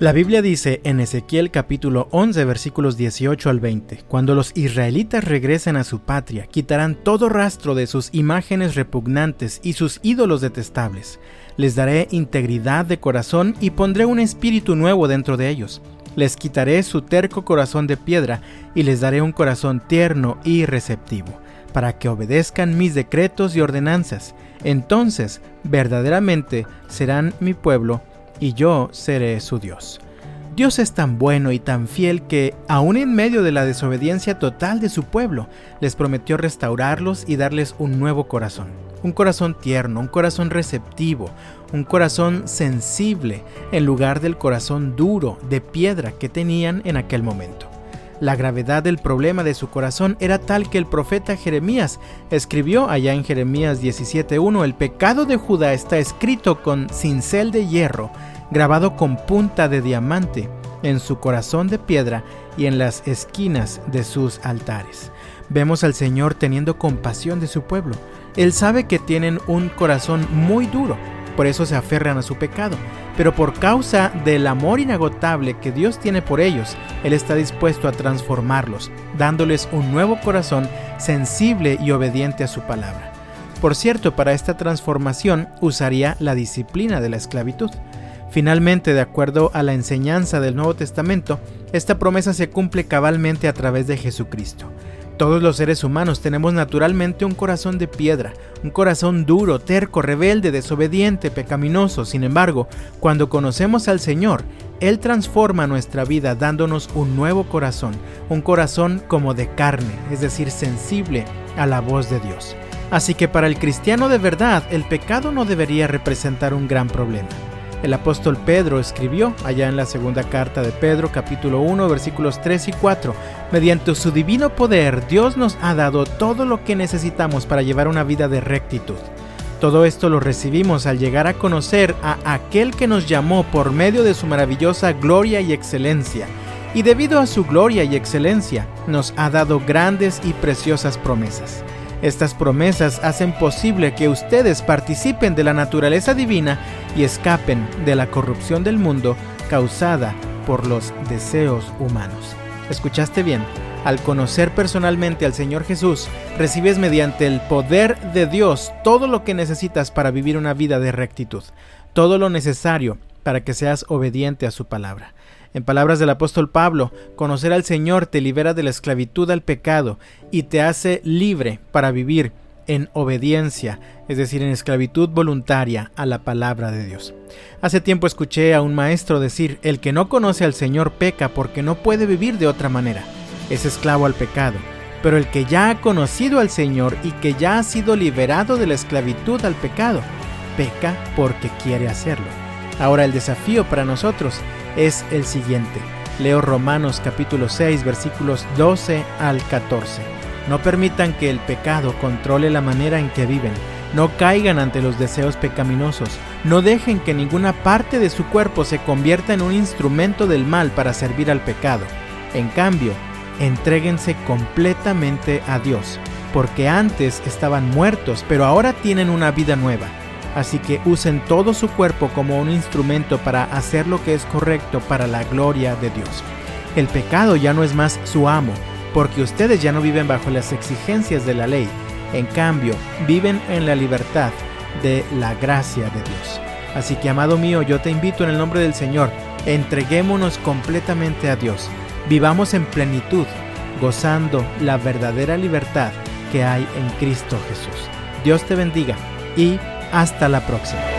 La Biblia dice en Ezequiel capítulo 11 versículos 18 al 20, Cuando los israelitas regresen a su patria, quitarán todo rastro de sus imágenes repugnantes y sus ídolos detestables. Les daré integridad de corazón y pondré un espíritu nuevo dentro de ellos. Les quitaré su terco corazón de piedra y les daré un corazón tierno y receptivo, para que obedezcan mis decretos y ordenanzas. Entonces verdaderamente serán mi pueblo y yo seré su Dios. Dios es tan bueno y tan fiel que, aun en medio de la desobediencia total de su pueblo, les prometió restaurarlos y darles un nuevo corazón. Un corazón tierno, un corazón receptivo, un corazón sensible, en lugar del corazón duro, de piedra que tenían en aquel momento. La gravedad del problema de su corazón era tal que el profeta Jeremías escribió allá en Jeremías 17.1, el pecado de Judá está escrito con cincel de hierro, grabado con punta de diamante en su corazón de piedra y en las esquinas de sus altares. Vemos al Señor teniendo compasión de su pueblo. Él sabe que tienen un corazón muy duro, por eso se aferran a su pecado, pero por causa del amor inagotable que Dios tiene por ellos, Él está dispuesto a transformarlos, dándoles un nuevo corazón sensible y obediente a su palabra. Por cierto, para esta transformación usaría la disciplina de la esclavitud. Finalmente, de acuerdo a la enseñanza del Nuevo Testamento, esta promesa se cumple cabalmente a través de Jesucristo. Todos los seres humanos tenemos naturalmente un corazón de piedra, un corazón duro, terco, rebelde, desobediente, pecaminoso. Sin embargo, cuando conocemos al Señor, Él transforma nuestra vida dándonos un nuevo corazón, un corazón como de carne, es decir, sensible a la voz de Dios. Así que para el cristiano de verdad, el pecado no debería representar un gran problema. El apóstol Pedro escribió allá en la segunda carta de Pedro capítulo 1 versículos 3 y 4, mediante su divino poder Dios nos ha dado todo lo que necesitamos para llevar una vida de rectitud. Todo esto lo recibimos al llegar a conocer a aquel que nos llamó por medio de su maravillosa gloria y excelencia. Y debido a su gloria y excelencia, nos ha dado grandes y preciosas promesas. Estas promesas hacen posible que ustedes participen de la naturaleza divina y escapen de la corrupción del mundo causada por los deseos humanos. ¿Escuchaste bien? Al conocer personalmente al Señor Jesús, recibes mediante el poder de Dios todo lo que necesitas para vivir una vida de rectitud, todo lo necesario para que seas obediente a su palabra. En palabras del apóstol Pablo, conocer al Señor te libera de la esclavitud al pecado y te hace libre para vivir en obediencia, es decir, en esclavitud voluntaria a la palabra de Dios. Hace tiempo escuché a un maestro decir, el que no conoce al Señor peca porque no puede vivir de otra manera, es esclavo al pecado, pero el que ya ha conocido al Señor y que ya ha sido liberado de la esclavitud al pecado, peca porque quiere hacerlo. Ahora el desafío para nosotros es el siguiente. Leo Romanos capítulo 6 versículos 12 al 14. No permitan que el pecado controle la manera en que viven. No caigan ante los deseos pecaminosos. No dejen que ninguna parte de su cuerpo se convierta en un instrumento del mal para servir al pecado. En cambio, entréguense completamente a Dios, porque antes estaban muertos, pero ahora tienen una vida nueva Así que usen todo su cuerpo como un instrumento para hacer lo que es correcto para la gloria de Dios. El pecado ya no es más su amo, porque ustedes ya no viven bajo las exigencias de la ley. En cambio, viven en la libertad de la gracia de Dios. Así que, amado mío, yo te invito en el nombre del Señor, entreguémonos completamente a Dios. Vivamos en plenitud, gozando la verdadera libertad que hay en Cristo Jesús. Dios te bendiga y hasta la próxima.